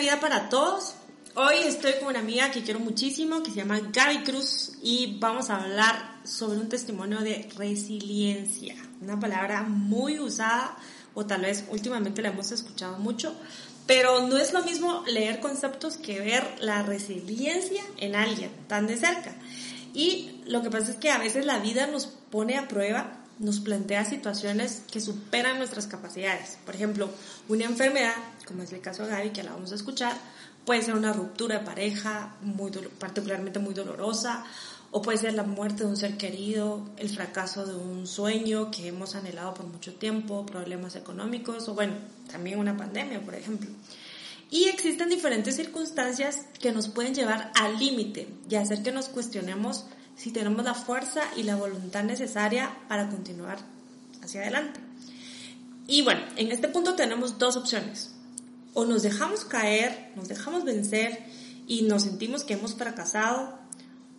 Vida para todos. Hoy estoy con una amiga que quiero muchísimo, que se llama Gaby Cruz, y vamos a hablar sobre un testimonio de resiliencia. Una palabra muy usada, o tal vez últimamente la hemos escuchado mucho, pero no es lo mismo leer conceptos que ver la resiliencia en alguien tan de cerca. Y lo que pasa es que a veces la vida nos pone a prueba nos plantea situaciones que superan nuestras capacidades. Por ejemplo, una enfermedad, como es el caso de Gaby, que la vamos a escuchar, puede ser una ruptura de pareja, muy particularmente muy dolorosa, o puede ser la muerte de un ser querido, el fracaso de un sueño que hemos anhelado por mucho tiempo, problemas económicos, o bueno, también una pandemia, por ejemplo. Y existen diferentes circunstancias que nos pueden llevar al límite y hacer que nos cuestionemos si tenemos la fuerza y la voluntad necesaria para continuar hacia adelante. Y bueno, en este punto tenemos dos opciones. O nos dejamos caer, nos dejamos vencer y nos sentimos que hemos fracasado,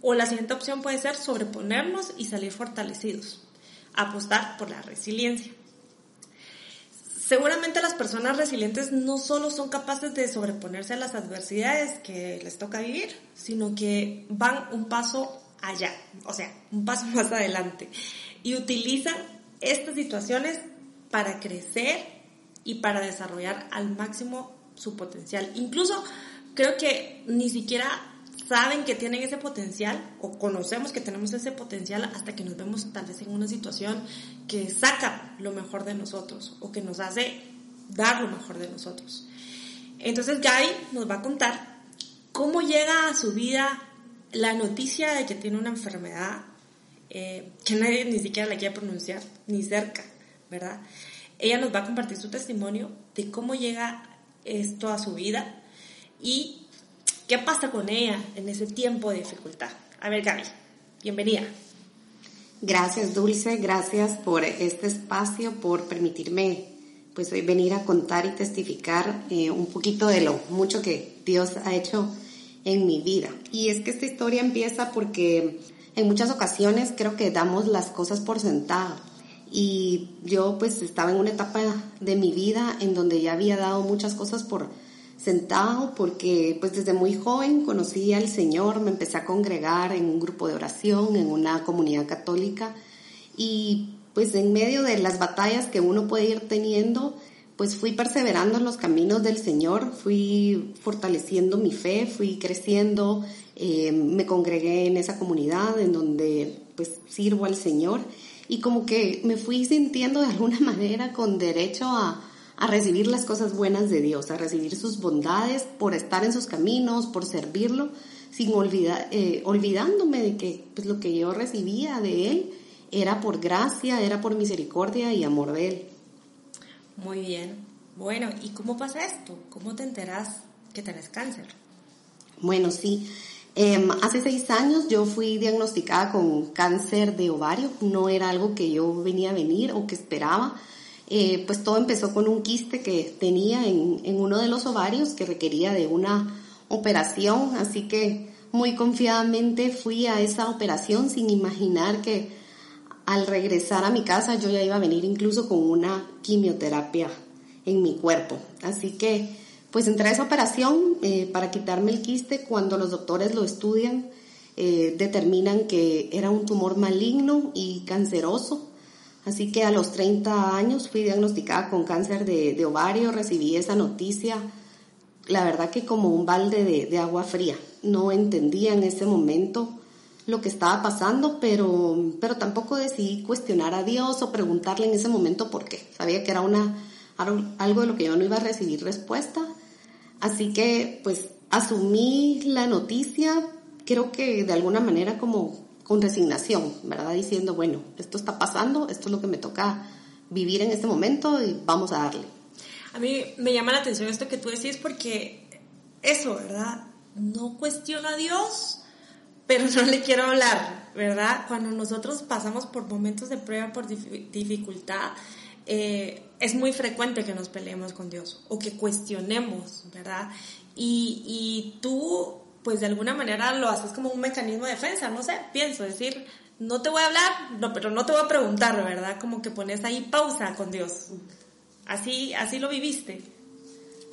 o la siguiente opción puede ser sobreponernos y salir fortalecidos, apostar por la resiliencia. Seguramente las personas resilientes no solo son capaces de sobreponerse a las adversidades que les toca vivir, sino que van un paso allá, o sea, un paso más adelante. Y utilizan estas situaciones para crecer y para desarrollar al máximo su potencial. Incluso creo que ni siquiera saben que tienen ese potencial o conocemos que tenemos ese potencial hasta que nos vemos tal vez en una situación que saca lo mejor de nosotros o que nos hace dar lo mejor de nosotros. Entonces Gaby nos va a contar cómo llega a su vida la noticia de que tiene una enfermedad eh, que nadie ni siquiera la quiere pronunciar, ni cerca, ¿verdad? Ella nos va a compartir su testimonio de cómo llega esto a su vida y qué pasa con ella en ese tiempo de dificultad. A ver, Gaby, bienvenida. Gracias, Dulce, gracias por este espacio, por permitirme pues venir a contar y testificar eh, un poquito de lo mucho que Dios ha hecho en mi vida. Y es que esta historia empieza porque en muchas ocasiones creo que damos las cosas por sentado. Y yo pues estaba en una etapa de mi vida en donde ya había dado muchas cosas por sentado porque pues desde muy joven conocí al Señor, me empecé a congregar en un grupo de oración, en una comunidad católica y pues en medio de las batallas que uno puede ir teniendo, pues fui perseverando en los caminos del Señor, fui fortaleciendo mi fe, fui creciendo, eh, me congregué en esa comunidad en donde pues sirvo al Señor y como que me fui sintiendo de alguna manera con derecho a, recibir las cosas buenas de Dios, a recibir sus bondades por estar en sus caminos, por servirlo, sin olvidar, eh, olvidándome de que pues, lo que yo recibía de Él era por gracia, era por misericordia y amor de Él. Muy bien. Bueno, ¿y cómo pasa esto? ¿Cómo te enteras que tenés cáncer? Bueno, sí. Em, hace seis años yo fui diagnosticada con cáncer de ovario. No era algo que yo venía a venir o que esperaba. Eh, pues todo empezó con un quiste que tenía en, en uno de los ovarios que requería de una operación. Así que muy confiadamente fui a esa operación sin imaginar que al regresar a mi casa yo ya iba a venir incluso con una quimioterapia en mi cuerpo. Así que pues entré a esa operación eh, para quitarme el quiste. Cuando los doctores lo estudian, eh, determinan que era un tumor maligno y canceroso. Así que a los 30 años fui diagnosticada con cáncer de, ovario, recibí esa noticia, la verdad que como un balde de, de agua fría. No entendía en ese momento lo que estaba pasando, pero, pero tampoco decidí cuestionar a Dios o preguntarle en ese momento por qué. Sabía que era una, algo de lo que yo no iba a recibir respuesta. Así que pues asumí la noticia creo que de alguna manera como con resignación, ¿verdad? Diciendo, bueno, esto está pasando, esto es lo que me toca vivir en este momento y vamos a darle. A mí me llama la atención esto que tú decís porque eso, ¿verdad? No cuestiona a Dios, pero no le quiero hablar, ¿verdad? Cuando nosotros pasamos por momentos de prueba, por dificultad, eh, es muy frecuente que nos peleemos con Dios o que cuestionemos, ¿verdad? Y, y tú pues de alguna manera lo haces como un mecanismo de defensa, no sé, pienso, decir, no te voy a hablar, no, pero no te voy a preguntar, ¿verdad? Como que pones ahí pausa con Dios. Así, así lo viviste.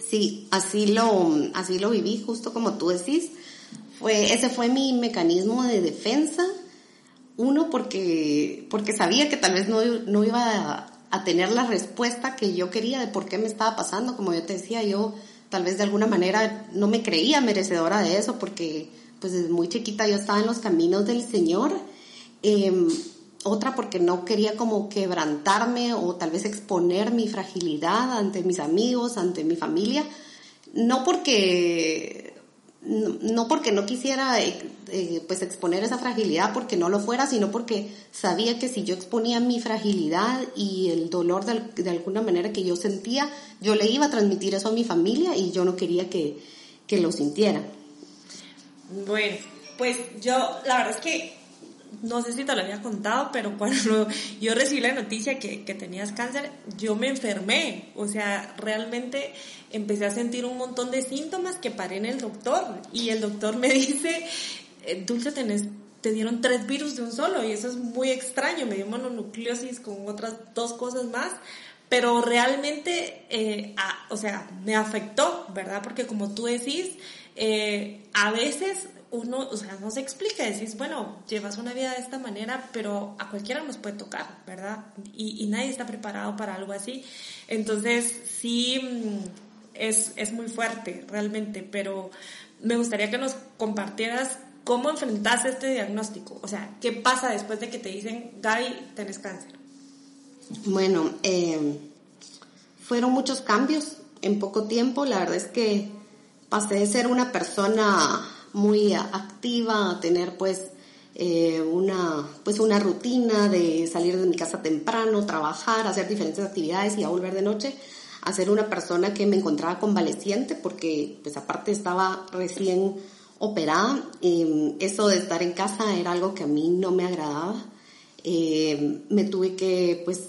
Sí, así lo, así lo viví, justo como tú decís. Fue, ese fue mi mecanismo de defensa. Uno, porque, porque sabía que tal vez no, no iba a, tener la respuesta que yo quería de por qué me estaba pasando. Como yo te decía, yo tal vez de alguna manera no me creía merecedora de eso porque pues desde muy chiquita yo estaba en los caminos del Señor. Em, otra porque no quería como quebrantarme o tal vez exponer mi fragilidad ante mis amigos, ante mi familia. No porque no, porque no quisiera eh, eh, pues exponer esa fragilidad porque no lo fuera, sino porque sabía que si yo exponía mi fragilidad y el dolor de, de, alguna manera que yo sentía, yo le iba a transmitir eso a mi familia y yo no quería que, que lo sintiera. Bueno, pues yo la verdad es que no sé si te lo había contado, pero cuando yo recibí la noticia que, que, tenías cáncer, yo me enfermé. O sea, realmente empecé a sentir un montón de síntomas que paré en el doctor. Y el doctor me dice, eh, Dulce, tenés, te dieron tres virus de un solo. Y eso es muy extraño. Me dio mononucleosis con otras dos cosas más. Pero realmente, eh, o sea, me afectó, ¿verdad? Porque como tú decís, eh, a veces uno, o sea, no se explica, decís, bueno, llevas una vida de esta manera, pero a cualquiera nos puede tocar, ¿verdad? Y, nadie está preparado para algo así. Entonces, sí, mm, es, es muy fuerte, realmente, pero me gustaría que nos compartieras cómo enfrentas este diagnóstico. O sea, ¿qué pasa después de que te dicen, Gaby, tenés cáncer? Bueno, eh, fueron muchos cambios en poco tiempo. La verdad es que pasé de ser una persona muy activa, tener pues eh, una, pues una rutina de salir de mi casa temprano, trabajar, hacer diferentes actividades y a volver de noche, a ser una persona que me encontraba convaleciente porque pues aparte estaba recién operada. Eh, eso de estar en casa era algo que a mí no me agradaba. Eh, me tuve que pues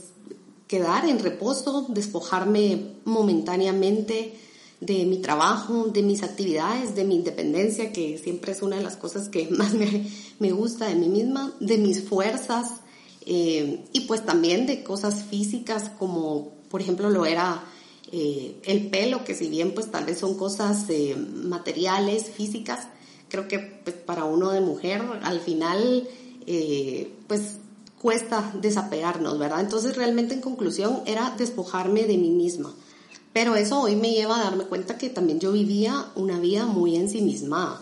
quedar en reposo, despojarme momentáneamente de mi trabajo, de mis actividades, de mi independencia, que siempre es una de las cosas que más me, me gusta de mí misma, de mis fuerzas eh, y pues también de cosas físicas como por ejemplo lo era eh, el pelo, que si bien pues tal vez son cosas eh, materiales, físicas, creo que pues, para uno de mujer al final pues cuesta desapegarnos, ¿verdad? Entonces realmente en conclusión era despojarme de mí misma pero eso hoy me lleva a darme cuenta que también yo vivía una vida muy ensimismada.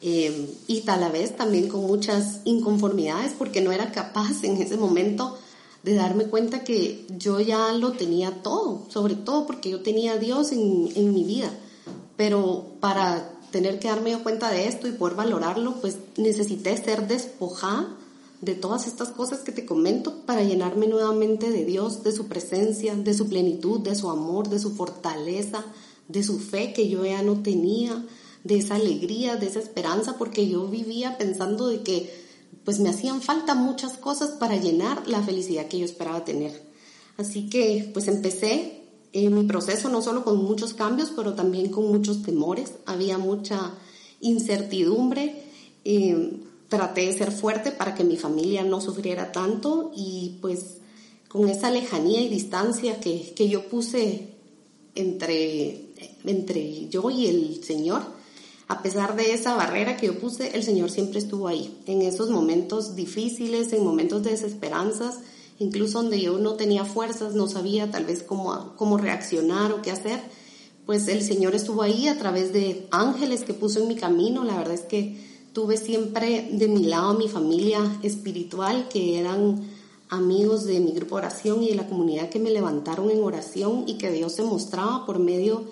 Eh, y tal vez también con muchas inconformidades porque no era capaz en ese momento de darme cuenta que yo ya lo tenía todo, sobre todo porque yo tenía a Dios en, en mi vida. Pero para tener que darme cuenta de esto y poder valorarlo, pues necesité ser despojada de todas estas cosas que te comento para llenarme nuevamente de Dios, de su presencia, de su plenitud, de su amor, de su fortaleza, de su fe que yo ya no tenía, de esa alegría, de esa esperanza, porque yo vivía pensando de que pues me hacían falta muchas cosas para llenar la felicidad que yo esperaba tener. Así que pues empecé en mi proceso no solo con muchos cambios, pero también con muchos temores, había mucha incertidumbre. Eh, traté de ser fuerte para que mi familia no sufriera tanto y pues con esa lejanía y distancia que, que yo puse entre, entre yo y el Señor, a pesar de esa barrera que yo puse, el Señor siempre estuvo ahí, en esos momentos difíciles, en momentos de desesperanzas, incluso donde yo no tenía fuerzas, no sabía tal vez cómo, cómo reaccionar o qué hacer, pues el Señor estuvo ahí a través de ángeles que puso en mi camino, la verdad es que tuve siempre de mi lado mi familia espiritual, que eran amigos de mi grupo oración y de la comunidad que me levantaron en oración y que Dios se mostraba por medio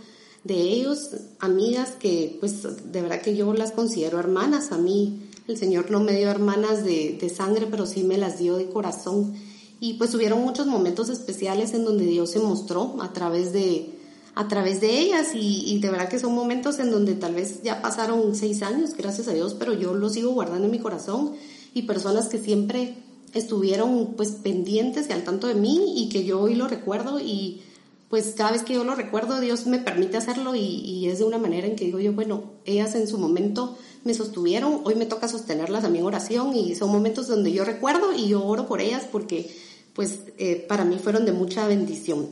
de ellos, amigas que pues de verdad que yo las considero hermanas, a mí El Señor no me dio hermanas de, de sangre, pero sí me las dio de corazón. Y pues hubieron muchos momentos especiales en donde Dios se mostró a través de, a través de ellas. Y, y, de verdad que son momentos en donde tal vez ya pasaron seis años, gracias a Dios, pero yo los sigo guardando en mi corazón. Y personas que siempre estuvieron pues pendientes y al tanto de mí y que yo hoy lo recuerdo. Y pues cada vez que yo lo recuerdo Dios me permite hacerlo. Y, es de una manera en que digo yo, bueno, ellas en su momento me sostuvieron, hoy me toca sostenerlas a mi oración. Y son momentos donde yo recuerdo y yo oro por ellas porque pues eh, para mí fueron de mucha bendición.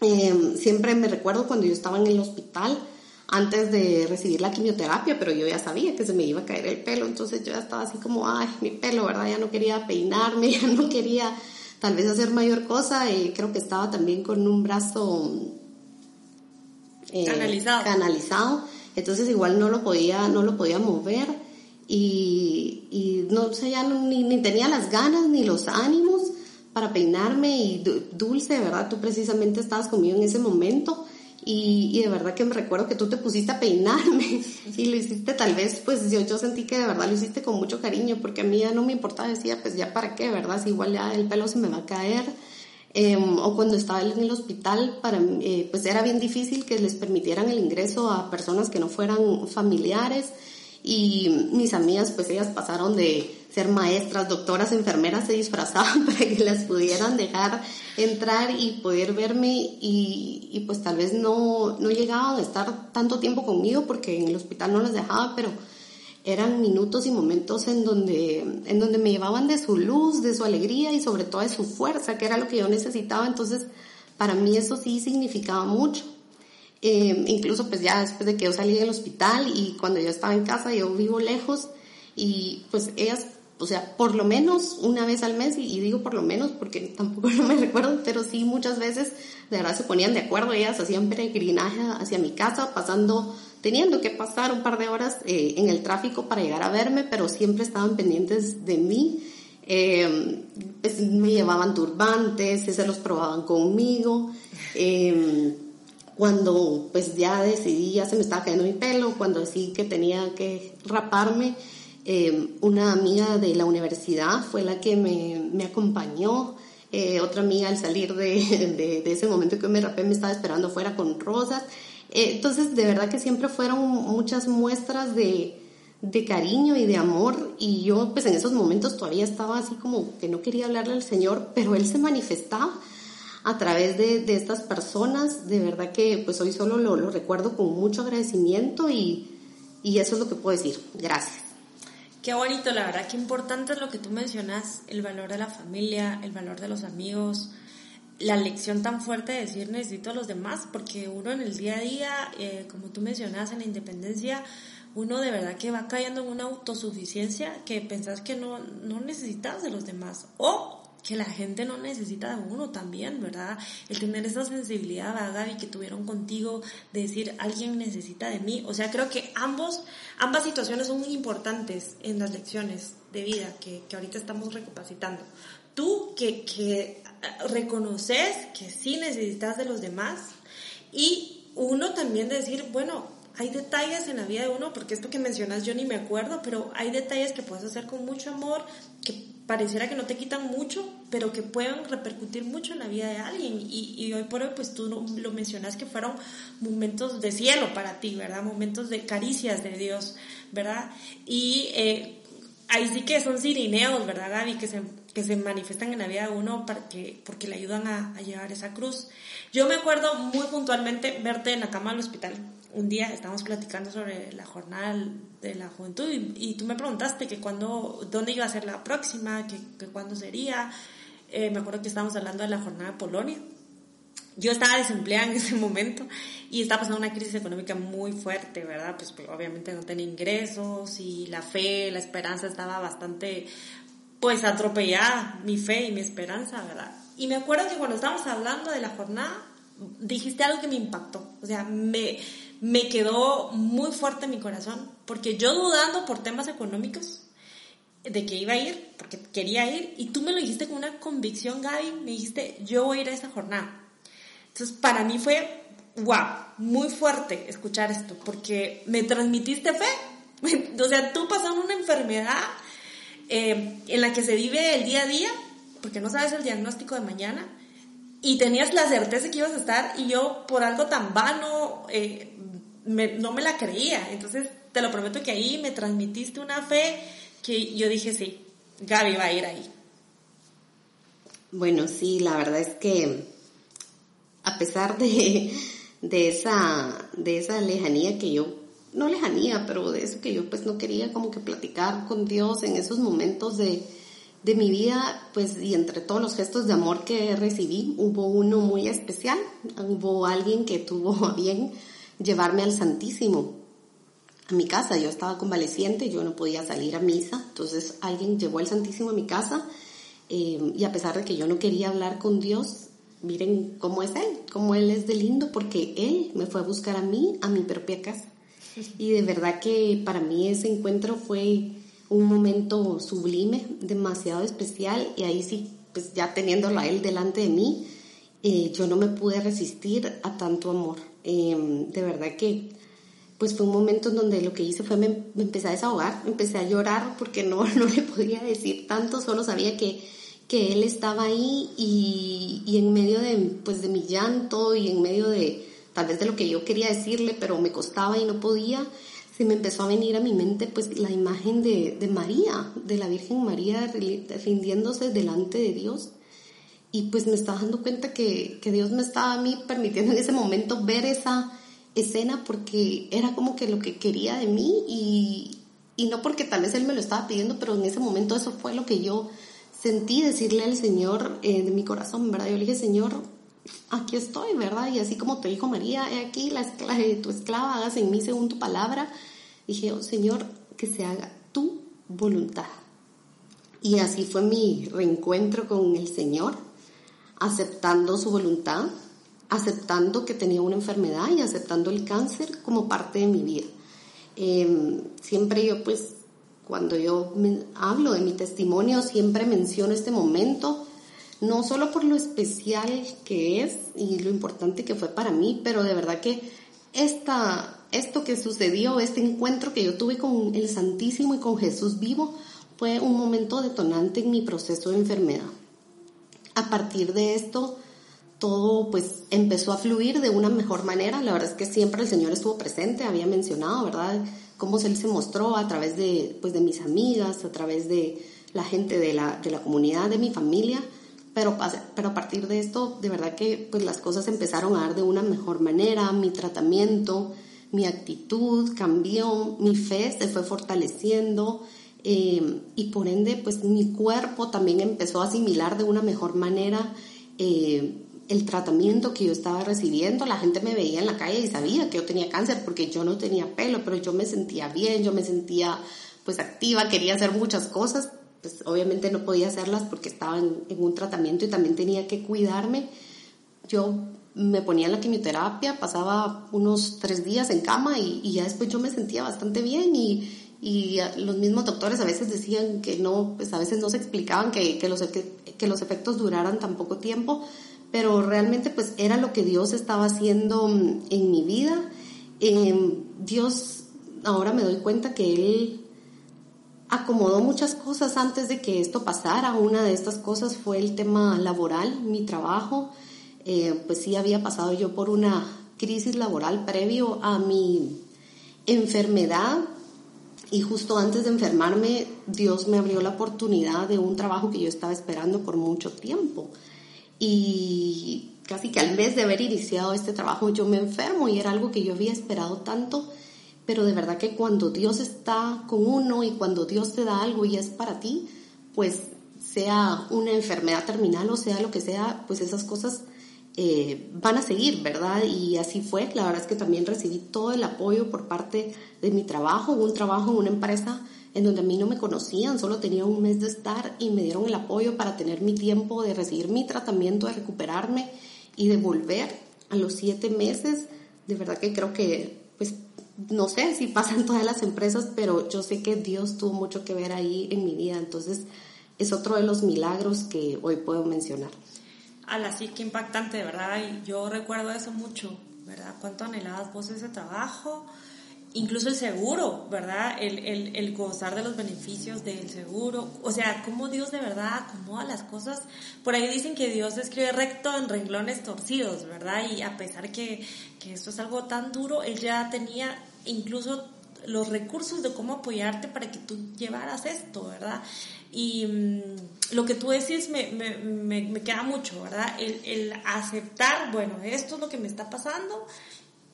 Eh, siempre me recuerdo cuando yo estaba en el hospital antes de recibir la quimioterapia, pero yo ya sabía que se me iba a caer el pelo, entonces yo ya estaba así como, ay, mi pelo, ¿verdad? Ya no quería peinarme, ya no quería tal vez hacer mayor cosa, y creo que estaba también con un brazo eh, canalizado. canalizado, entonces igual no lo podía, no lo podía mover y, y no sé, ya ni, ni tenía las ganas ni los ánimos para peinarme y Dulce, ¿verdad? Tú precisamente estabas conmigo en ese momento y, y, de verdad que me recuerdo que tú te pusiste a peinarme y lo hiciste tal vez, pues yo, yo sentí que de verdad lo hiciste con mucho cariño porque a mí ya no me importaba, decía, pues ya para qué, ¿verdad? Si igual ya el pelo se me va a caer. Em, o cuando estaba en el hospital, para, eh, pues era bien difícil que les permitieran el ingreso a personas que no fueran familiares y mis amigas, pues ellas pasaron de ser maestras, doctoras, enfermeras, se disfrazaban para que las pudieran dejar entrar y poder verme y, y pues tal vez no, no llegaban a estar tanto tiempo conmigo porque en el hospital no las dejaba, pero eran minutos y momentos en donde, en donde me llevaban de su luz, de su alegría y sobre todo de su fuerza, que era lo que yo necesitaba. Entonces, para mí eso sí significaba mucho. Eh, incluso pues ya después de que yo salí del hospital y cuando yo estaba en casa, yo vivo lejos y pues ellas, o sea, por lo menos una vez al mes, y, digo por lo menos porque tampoco no me recuerdo, pero sí muchas veces de verdad se ponían de acuerdo, ellas hacían peregrinaje hacia mi casa, pasando, teniendo que pasar un par de horas eh, en el tráfico para llegar a verme, pero siempre estaban pendientes de mí. Eh, pues, me llevaban turbantes, se los probaban conmigo. Eh, cuando pues ya decidí, ya se me estaba cayendo mi pelo, cuando decidí que tenía que raparme, eh, una amiga de la universidad fue la que me, acompañó. Eh, otra amiga al salir de, ese momento que me rapé me estaba esperando fuera con rosas. Eh, entonces, de verdad que siempre fueron muchas muestras de, cariño y de amor y yo pues en esos momentos todavía estaba así como que no quería hablarle al Señor, pero Él se manifestaba a través de, estas personas. De verdad que pues hoy solo lo, recuerdo con mucho agradecimiento y, eso es lo que puedo decir. Gracias. Qué bonito, la verdad, qué importante es lo que tú mencionas, el valor de la familia, el valor de los amigos, la lección tan fuerte de decir necesito a los demás, porque uno en el día a día, eh, como tú mencionas, en la independencia, uno de verdad que va cayendo en una autosuficiencia que pensás que no, no necesitas de los demás. Que la gente no necesita de uno también, ¿verdad? El tener esa sensibilidad, ¿verdad, Gaby, que tuvieron contigo de decir, alguien necesita de mí. O sea, creo que ambos, ambas situaciones son muy importantes en las lecciones de vida que, que ahorita estamos recapacitando. Tú que, que reconoces que sí necesitas de los demás y uno también decir, bueno, hay detalles en la vida de uno, porque esto que mencionas yo ni me acuerdo, pero hay detalles que puedes hacer con mucho amor, que pareciera que no te quitan mucho, pero que pueden repercutir mucho en la vida de alguien. Y, hoy por hoy, pues tú lo mencionas que fueron momentos de cielo para ti, ¿verdad? Momentos de caricias de Dios, ¿verdad? Y eh, ahí sí que son sirineos, ¿verdad, Gaby? Que se, que se manifiestan en la vida de uno para que, porque le ayudan a llevar esa cruz. Yo me acuerdo muy puntualmente verte en la cama del hospital un día estábamos platicando sobre la jornada de la juventud y, tú me preguntaste que cuándo, dónde iba a ser la próxima, que, que cuándo sería. Eh, me acuerdo que estábamos hablando de la jornada de Polonia. Yo estaba desempleada en ese momento y estaba pasando una crisis económica muy fuerte, ¿verdad? Pues, pues obviamente no tenía ingresos y la fe, la esperanza estaba bastante, pues atropellada, mi fe y mi esperanza, ¿verdad? Y me acuerdo que cuando estábamos hablando de la jornada, dijiste algo que me impactó. O sea, me, me quedó muy fuerte en mi corazón, porque yo dudando por temas económicos de que iba a ir, porque quería ir, y tú me lo dijiste con una convicción, Gaby, me dijiste, yo voy a ir a esa jornada. Entonces, para mí fue, wow, muy fuerte escuchar esto, porque me transmitiste fe o sea, tú pasando una enfermedad eh, en la que se vive el día a día, porque no sabes el diagnóstico de mañana, y tenías la certeza que ibas a estar, y yo por algo tan vano eh, no me la creía. Entonces, te lo prometo que ahí me transmitiste una fe que yo dije, sí, Gaby va a ir ahí. Bueno, sí, la verdad es que a pesar de, de, esa, de esa lejanía que yo, no lejanía, pero de eso que yo pues no quería como que platicar con Dios en esos momentos de, de mi vida, pues y entre todos los gestos de amor que recibí, hubo uno muy especial, hubo alguien que tuvo bien llevarme al Santísimo a mi casa. Yo estaba convaleciente, yo no podía salir a misa, entonces alguien llevó al Santísimo a mi casa eh, y a pesar de que yo no quería hablar con Dios, miren cómo es Él, cómo Él es de lindo, porque Él me fue a buscar a mí, a mi propia casa. Y de verdad que para mí ese encuentro fue un momento sublime, demasiado especial, y ahí sí, pues ya teniéndolo a Él delante de mí, eh, yo no me pude resistir a tanto amor. Eh, de verdad que pues fue un momento en donde lo que hice fue me, empecé a desahogar, empecé a llorar porque no, no le podía decir tanto, solo sabía que, que él estaba ahí y, y, en medio de, pues, de mi llanto y en medio de tal vez de lo que yo quería decirle, pero me costaba y no podía, se me empezó a venir a mi mente pues la imagen de, de María, de la Virgen María rindiéndose delante de Dios. Y pues me estaba dando cuenta que, que Dios me estaba a mí permitiendo en ese momento ver esa, escena porque era como que lo que quería de mí y, y no porque tal vez él me lo estaba pidiendo, pero en ese momento eso fue lo que yo sentí decirle al Señor eh, de mi corazón, ¿verdad? Yo le dije, Señor, aquí estoy, ¿verdad? Y así como te dijo María, he aquí la esclava, tu esclava, hagas en mí según tu palabra. Dije, oh, Señor, que se haga tu voluntad. Y así fue mi reencuentro con el Señor, aceptando su voluntad, aceptando que tenía una enfermedad y aceptando el cáncer como parte de mi vida. Em, siempre yo pues cuando yo hablo de mi testimonio siempre menciono este momento, no solo por lo especial que es y lo importante que fue para mí, pero de verdad que esta, esto que sucedió, este encuentro que yo tuve con el Santísimo y con Jesús vivo, fue un momento detonante en mi proceso de enfermedad. A partir de esto, todo pues empezó a fluir de una mejor manera. La verdad es que siempre el Señor estuvo presente, había mencionado, ¿verdad? Cómo Él se mostró a través de, pues, de mis amigas, a través de la gente de la, de la comunidad, de mi familia. Pero, pero a partir de esto, de verdad que pues las cosas empezaron a dar de una mejor manera, mi tratamiento, mi actitud cambió, mi fe se fue fortaleciendo eh, y por ende pues mi cuerpo también empezó a asimilar de una mejor manera eh, el tratamiento que yo estaba recibiendo, la gente me veía en la calle y sabía que yo tenía cáncer porque yo no tenía pelo, pero yo me sentía bien, yo me sentía pues activa, quería hacer muchas cosas, pues obviamente no podía hacerlas porque estaba en, un tratamiento y también tenía que cuidarme. Yo me ponía en la quimioterapia, pasaba unos tres días en cama y, ya después yo me sentía bastante bien y, y, los mismos doctores a veces decían que no, pues a veces no se explicaban que, que, los, que los efectos duraran tan poco tiempo, pero realmente pues era lo que Dios estaba haciendo mm, en mi vida. Em, Dios, ahora me doy cuenta que Él acomodó muchas cosas antes de que esto pasara. Una de estas cosas fue el tema laboral, mi trabajo. Eh, pues sí había pasado yo por una crisis laboral previo a mi enfermedad y justo antes de enfermarme Dios me abrió la oportunidad de un trabajo que yo estaba esperando por mucho tiempo. Y casi que al mes de haber iniciado este trabajo yo me enfermo y era algo que yo había esperado tanto, pero de verdad que cuando Dios está con uno y cuando Dios te da algo y es para ti, pues sea una enfermedad terminal o sea lo que sea, pues esas cosas eh, van a seguir, ¿verdad? Y así fue. La verdad es que también recibí todo el apoyo por parte de mi trabajo, un trabajo en una empresa en donde a mí no me conocían, solo tenía un mes de estar y me dieron el apoyo para tener mi tiempo de recibir mi tratamiento, de recuperarme y de volver a los siete meses. De verdad que creo que, pues, no sé si pasan todas las empresas, pero yo sé que Dios tuvo mucho que ver ahí en mi vida. Entonces, es otro de los milagros que hoy puedo mencionar. La sí, que impactante, ¿verdad? Y yo recuerdo eso mucho, ¿verdad? Cuánto anhelabas vos ese trabajo incluso el seguro, ¿verdad? El, el, el, gozar de los beneficios del seguro. O sea, cómo Dios de verdad acomoda las cosas. Por ahí dicen que Dios escribe recto en renglones torcidos, ¿verdad? Y a pesar que, que esto es algo tan duro, Él ya tenía incluso los recursos de cómo apoyarte para que tú llevaras esto, ¿verdad? Y mm, lo que tú decís me, me, me, me queda mucho, ¿verdad? El, el aceptar, bueno, esto es lo que me está pasando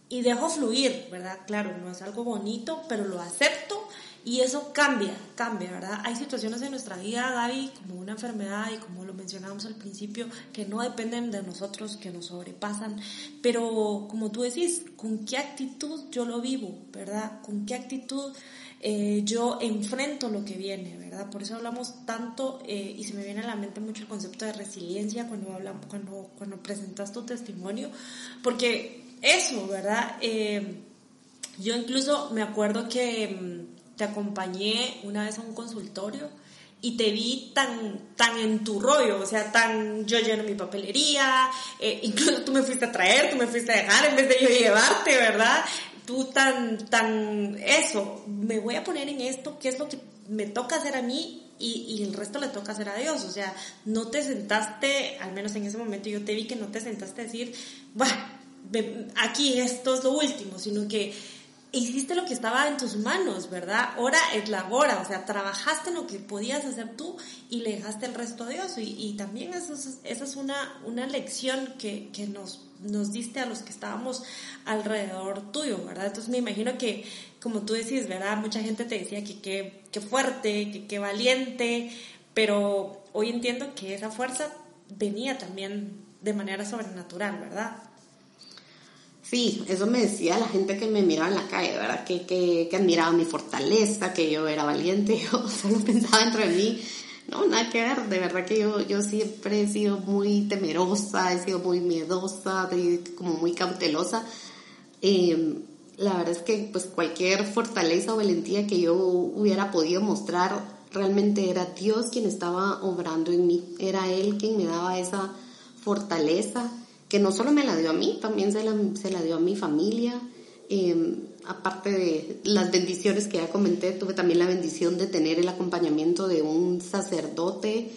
y dejo fluir, ¿verdad? Claro, no es algo bonito, pero lo acepto y eso cambia, cambia, ¿verdad? Hay situaciones en nuestra vida, Gaby, como una enfermedad y como lo mencionábamos al principio, que no dependen de nosotros, que nos sobrepasan, pero como tú decís, ¿con qué actitud yo lo vivo, ¿verdad? ¿Con qué actitud eh, yo enfrento lo que viene, ¿verdad? Por eso hablamos tanto eh, y se me viene a la mente mucho el concepto de resiliencia cuando, hablamos, cuando, cuando presentas tu testimonio, porque eso, ¿verdad? Eh, yo incluso me acuerdo que mm, te acompañé una vez a un consultorio y te vi tan, tan en tu rollo, o sea, tan yo lleno mi papelería, eh, incluso tú me fuiste a traer, tú me fuiste a dejar en vez de yo llevarte, ¿verdad? Tú tan, tan, eso, me voy a poner en esto, ¿qué es lo que me toca hacer a mí y, y, el resto le toca hacer a Dios. O sea, no te sentaste, al menos en ese momento yo te vi que no te sentaste a decir, bueno, aquí esto es lo último, sino que hiciste lo que estaba en tus manos, ¿verdad? Ahora es la hora, o sea, trabajaste lo que podías hacer tú y le dejaste el resto a Dios. Y, y también eso es, esa es una, una lección que, que, nos, nos diste a los que estábamos alrededor tuyo, ¿verdad? Entonces me imagino que, como tú decís, ¿verdad? Mucha gente te decía que qué fuerte, que qué valiente, pero hoy entiendo que esa fuerza venía también de manera sobrenatural, ¿verdad? Sí, eso me decía la gente que me miraba en la calle, ¿verdad? Que, que, que admiraba mi fortaleza, que yo era valiente, yo solo pensaba dentro de mí, no, nada que ver, de verdad que yo, yo siempre he sido muy temerosa, he sido muy miedosa, como muy cautelosa. Eh, la verdad es que pues cualquier fortaleza o valentía que yo hubiera podido mostrar, realmente era Dios quien estaba obrando en mí, era Él quien me daba esa fortaleza que no solo me la dio a mí, también se la, se la dio a mi familia. Em, aparte de las bendiciones que ya comenté, tuve también la bendición de tener el acompañamiento de un sacerdote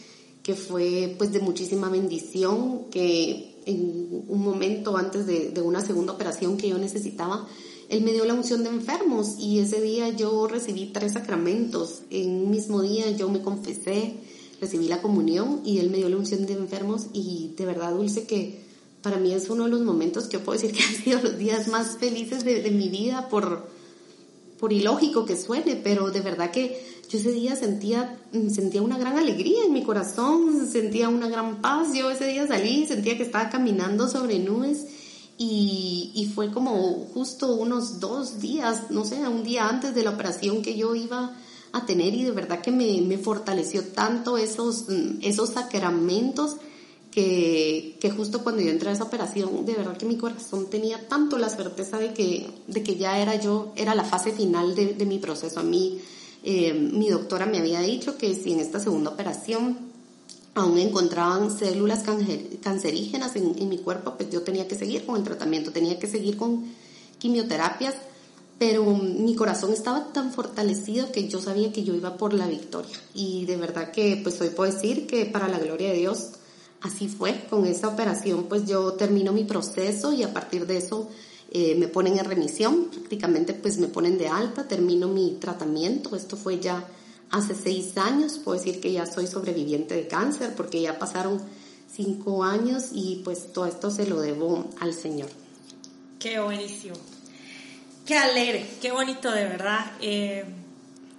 que fue pues de muchísima bendición, que en un momento antes de, de una segunda operación que yo necesitaba, él me dio la unción de enfermos y ese día yo recibí tres sacramentos. En un mismo día yo me confesé, recibí la comunión y él me dio la unción de enfermos y de verdad, Dulce, que para mí es uno de los momentos que puedo decir que han sido los días más felices de, mi vida por, por ilógico que suene, pero de verdad que yo ese día sentía, sentía una gran alegría en mi corazón, sentía una gran paz. Yo ese día salí, sentía que estaba caminando sobre nubes y, y fue como justo unos dos días, no sé, un día antes de la operación que yo iba a tener y de verdad que me, me fortaleció tanto esos, esos sacramentos que, justo cuando yo entré a esa operación, de verdad que mi corazón tenía tanto la certeza de que, de que ya era yo, era la fase final de, de mi proceso. A mí, eh, mi doctora me había dicho que si en esta segunda operación aún encontraban células cancerígenas en, en mi cuerpo, pues yo tenía que seguir con el tratamiento, tenía que seguir con quimioterapias, pero mi corazón estaba tan fortalecido que yo sabía que yo iba por la victoria. Y de verdad que pues hoy puedo decir que para la gloria de Dios, así fue. Con esa operación, pues yo termino mi proceso y a partir de eso eh, me ponen en remisión, prácticamente pues me ponen de alta, termino mi tratamiento. Esto fue ya hace seis años, puedo decir que ya soy sobreviviente de cáncer porque ya pasaron cinco años y pues todo esto se lo debo al Señor. Qué buenísimo. Qué alegre, qué bonito de verdad. Eh,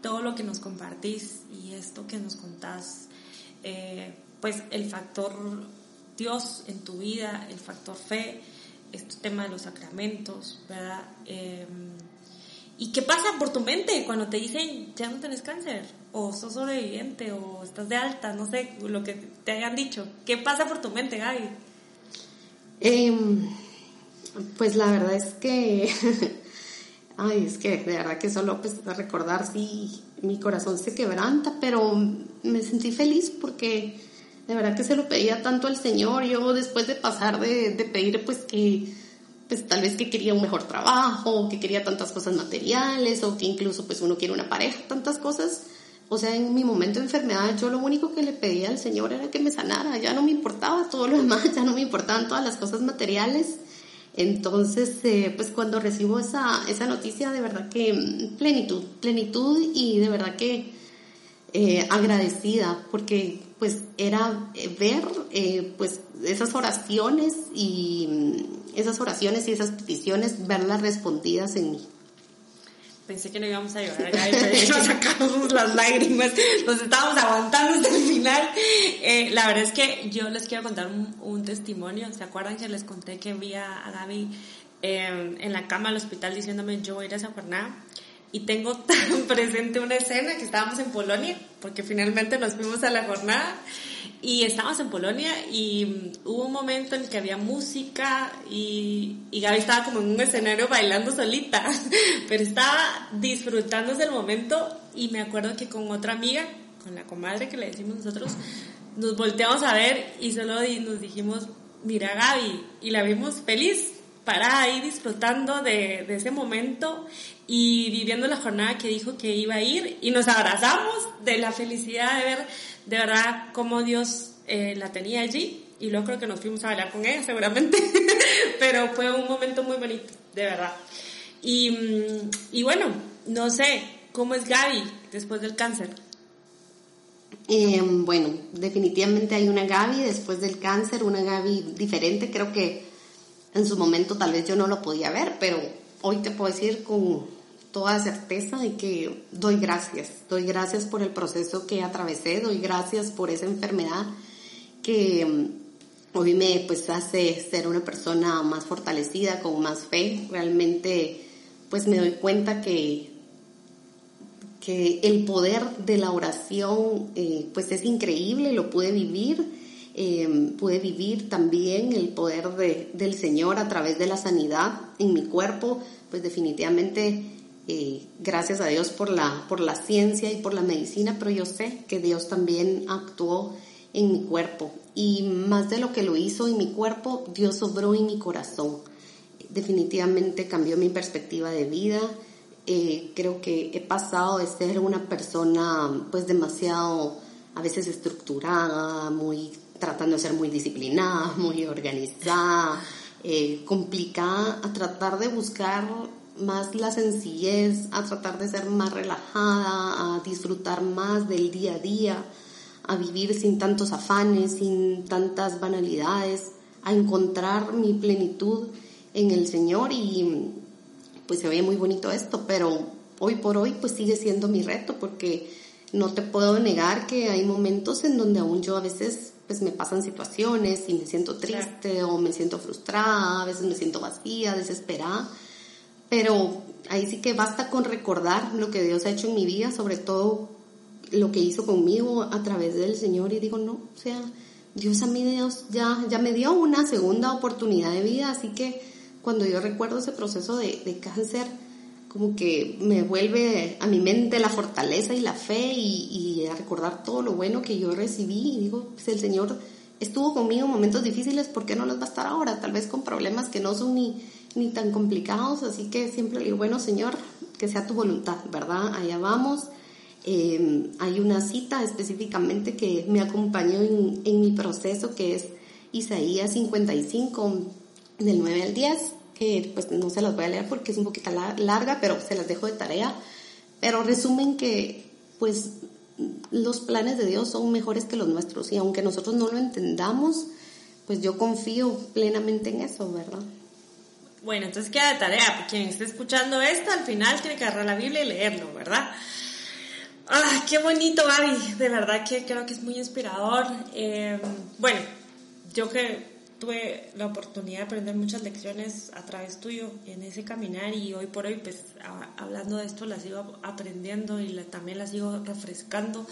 todo lo que nos compartís y esto que nos contás. Eh, pues el factor Dios en tu vida, el factor fe, este tema de los sacramentos, ¿verdad? Em, ¿Y qué pasa por tu mente cuando te dicen ya no tenés cáncer? O sos sobreviviente, o estás de alta, no sé, lo que te hayan dicho. ¿Qué pasa por tu mente, Gaby? Em, pues la verdad es que, ay, es que de verdad que solo pues recordar, sí, mi corazón se quebranta, pero me sentí feliz porque de verdad que se lo pedía tanto al Señor. Yo después de pasar de, pedir pues que pues tal vez que quería un mejor trabajo, que quería tantas cosas materiales, o que incluso pues uno quiere una pareja, tantas cosas. O sea, en mi momento de enfermedad yo lo único que le pedía al Señor era que me sanara, ya no me importaba todo lo demás, ya no me importaban todas las cosas materiales. Entonces, eh, pues cuando recibo esa, esa noticia, de verdad que mm, plenitud, plenitud y de verdad que eh, agradecida, porque pues era eh, ver pues esas oraciones y mm, esas oraciones y esas peticiones, verlas respondidas en mí. Pensé que no íbamos a llorar, pero nos sacamos las lágrimas, nos estábamos aguantando hasta el final. Eh, la verdad es que yo les quiero contar un, testimonio. ¿Se acuerdan que les conté que vi a, Gaby eh, en la cama del hospital diciéndome yo voy a ir a esa jornada? Y tengo tan presente una escena que estábamos en Polonia, porque finalmente nos fuimos a la jornada y estábamos en Polonia y mm, hubo un momento en que había música y, y Gaby estaba como en un escenario bailando solita, pero estaba disfrutándose el momento y me acuerdo que con otra amiga, con la comadre que le decimos nosotros, nos volteamos a ver y solo nos dijimos, mira Gaby, y la vimos feliz, parada ahí disfrutando de, ese momento y viviendo la jornada que dijo que iba a ir y nos abrazamos de la felicidad de ver de verdad cómo Dios eh, la tenía allí y luego creo que nos fuimos a hablar con ella seguramente, pero fue un momento muy bonito, de verdad. Y, mm, y bueno, no sé, ¿cómo es Gaby después del cáncer? Eh, bueno, definitivamente hay una Gaby después del cáncer, una Gaby diferente, creo que en su momento tal vez yo no lo podía ver, pero hoy te puedo decir con toda certeza de que doy gracias, doy gracias por el proceso que atravesé, doy gracias por esa enfermedad que mm, hoy me pues hace ser una persona más fortalecida, con más fe. Realmente pues me doy cuenta que, que el poder de la oración eh, pues es increíble, lo pude vivir. Eh, pude vivir también el poder de, del Señor a través de la sanidad en mi cuerpo, pues definitivamente eh, gracias a Dios por la, por la ciencia y por la medicina, pero yo sé que Dios también actuó en mi cuerpo y más de lo que lo hizo en mi cuerpo, Dios obró en mi corazón. Definitivamente cambió mi perspectiva de vida. Eh, creo que he pasado de ser una persona pues demasiado a veces estructurada, muy tratando de ser muy disciplinada, muy organizada, eh, complicada, a tratar de buscar más la sencillez, a tratar de ser más relajada, a disfrutar más del día a día, a vivir sin tantos afanes, sin tantas banalidades, a encontrar mi plenitud en el Señor y pues se ve muy bonito esto, pero hoy por hoy pues sigue siendo mi reto porque no te puedo negar que hay momentos en donde aún yo a veces pues me pasan situaciones y me siento triste o me siento frustrada, a veces me siento vacía, desesperada pero ahí sí que basta con recordar lo que Dios ha hecho en mi vida, sobre todo lo que hizo conmigo a través del Señor y digo, no, o sea, Dios a mí Dios ya, ya me dio una segunda oportunidad de vida, así que cuando yo recuerdo ese proceso de, de cáncer, como que me vuelve a mi mente la fortaleza y la fe y, y, a recordar todo lo bueno que yo recibí y digo, pues el Señor estuvo conmigo en momentos difíciles, ¿por qué no los va a estar ahora? Tal vez con problemas que no son ni, ni tan complicados, así que siempre le digo, bueno Señor, que sea tu voluntad, ¿verdad? Allá vamos. Em, hay una cita específicamente que me acompañó en, en, mi proceso, que es Isaías 55, del 9 al 10, pues no se las voy a leer porque es un poquito larga, pero se las dejo de tarea. Pero resumen que pues los planes de Dios son mejores que los nuestros y aunque nosotros no lo entendamos, pues yo confío plenamente en eso, ¿verdad? Bueno, entonces queda de tarea. Quien esté escuchando esto, al final tiene que agarrar la Biblia y leerlo, ¿verdad? ¡Ah, qué bonito, Gaby! De verdad que creo que es muy inspirador. Em, bueno, yo que tuve la oportunidad de aprender muchas lecciones a través tuyo en ese caminar y hoy por hoy, pues hablando de esto, las sigo aprendiendo y también las sigo refrescando.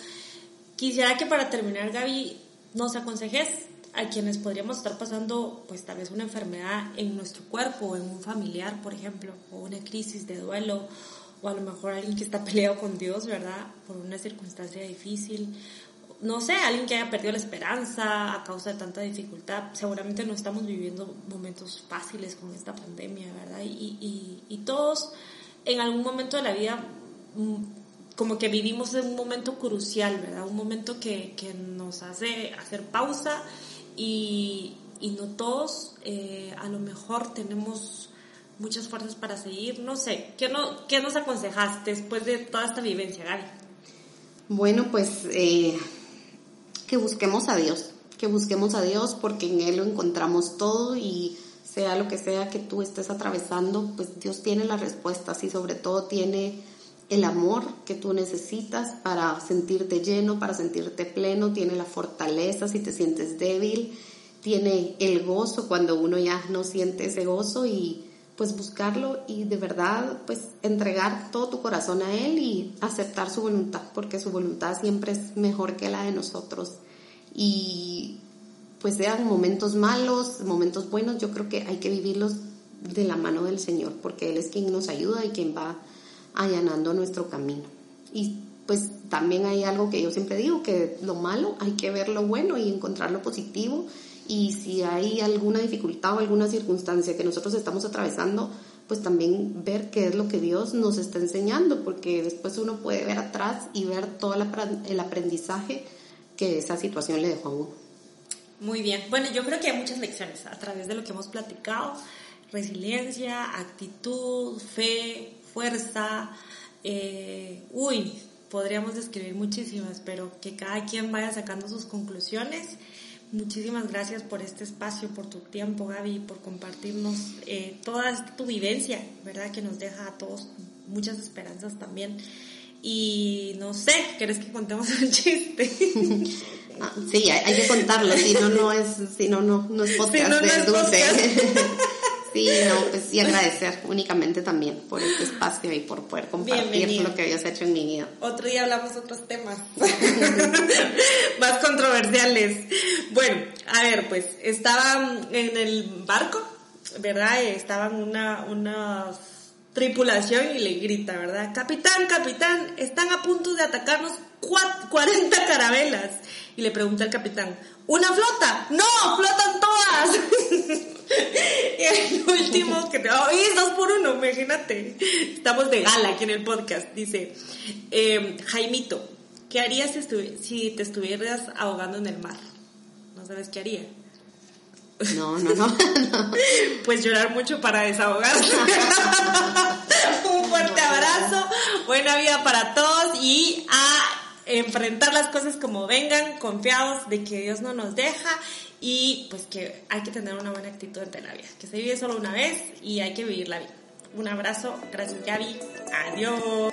Quisiera que para terminar, Gaby, nos aconsejes a quienes podríamos estar pasando pues tal vez una enfermedad en nuestro cuerpo en un familiar, por ejemplo, o una crisis de duelo, o a lo mejor alguien que está peleado con Dios, ¿verdad? Por una circunstancia difícil. No sé, alguien que haya perdido la esperanza a causa de tanta dificultad. Seguramente no estamos viviendo momentos fáciles con esta pandemia, ¿verdad? Y, y, todos en algún momento de la vida mm, como que vivimos en un momento crucial, ¿verdad? Un momento que, que nos hace hacer pausa y, y no todos eh, a lo mejor tenemos muchas fuerzas para seguir. No sé, ¿qué, no, qué nos aconsejas después de toda esta vivencia, Gaby? Bueno, pues eh, que busquemos a Dios, que busquemos a Dios porque en Él lo encontramos todo y sea lo que sea que tú estés atravesando, pues Dios tiene las respuestas y sobre todo tiene el amor que tú necesitas para sentirte lleno, para sentirte pleno, tiene la fortaleza si te sientes débil, tiene el gozo cuando uno ya no siente ese gozo y pues buscarlo y de verdad pues entregar todo tu corazón a Él y aceptar su voluntad, porque su voluntad siempre es mejor que la de nosotros. Y pues sean momentos malos, momentos buenos, yo creo que hay que vivirlos de la mano del Señor, porque Él es quien nos ayuda y quien va allanando nuestro camino. Y pues también hay algo que yo siempre digo, que lo malo hay que ver lo bueno y encontrar lo positivo y si hay alguna dificultad o alguna circunstancia que nosotros estamos atravesando, pues también ver qué es lo que Dios nos está enseñando, porque después uno puede ver atrás y ver todo el aprendizaje que esa situación le dejó a uno. Muy bien, bueno, yo creo que hay muchas lecciones a través de lo que hemos platicado, resiliencia, actitud, fe, fuerza, eh, uy, podríamos describir muchísimas, pero que cada quien vaya sacando sus conclusiones Muchísimas gracias por este espacio, por tu tiempo, Gaby, por compartirnos eh, toda tu vivencia, ¿verdad? Que nos deja a todos muchas esperanzas también. Y no sé, ¿quieres que contemos un chiste? Ah, sí, hay, que contarlo, si no, no es, si no, no, no es podcast no, es dulce. Sí, no, pues sí agradecer únicamente también por este espacio y por poder compartir lo que habías hecho en mi vida. Otro día hablamos de otros temas más controversiales. Bueno, a ver, pues estaba en el barco, ¿verdad? Estaban una, una tripulación y le grita, ¿verdad? Capitán, capitán, están a punto de atacarnos 40 carabelas. Y le pregunta al capitán, ¿una flota? No, flotan todas. y el último que te va dos por uno, imagínate. Estamos de gala aquí en el podcast. Dice, eh, Jaimito, ¿qué harías si, te estuvieras ahogando en el mar? ¿No sabes qué haría? No, no, no, Pues llorar mucho para desahogarse. Un fuerte abrazo, buena vida para todos y a enfrentar las cosas como vengan, confiados de que Dios no nos deja y pues que hay que tener una buena actitud ante la vida, que se vive solo una vez y hay que vivir la vida. Un abrazo, gracias Gaby, adiós.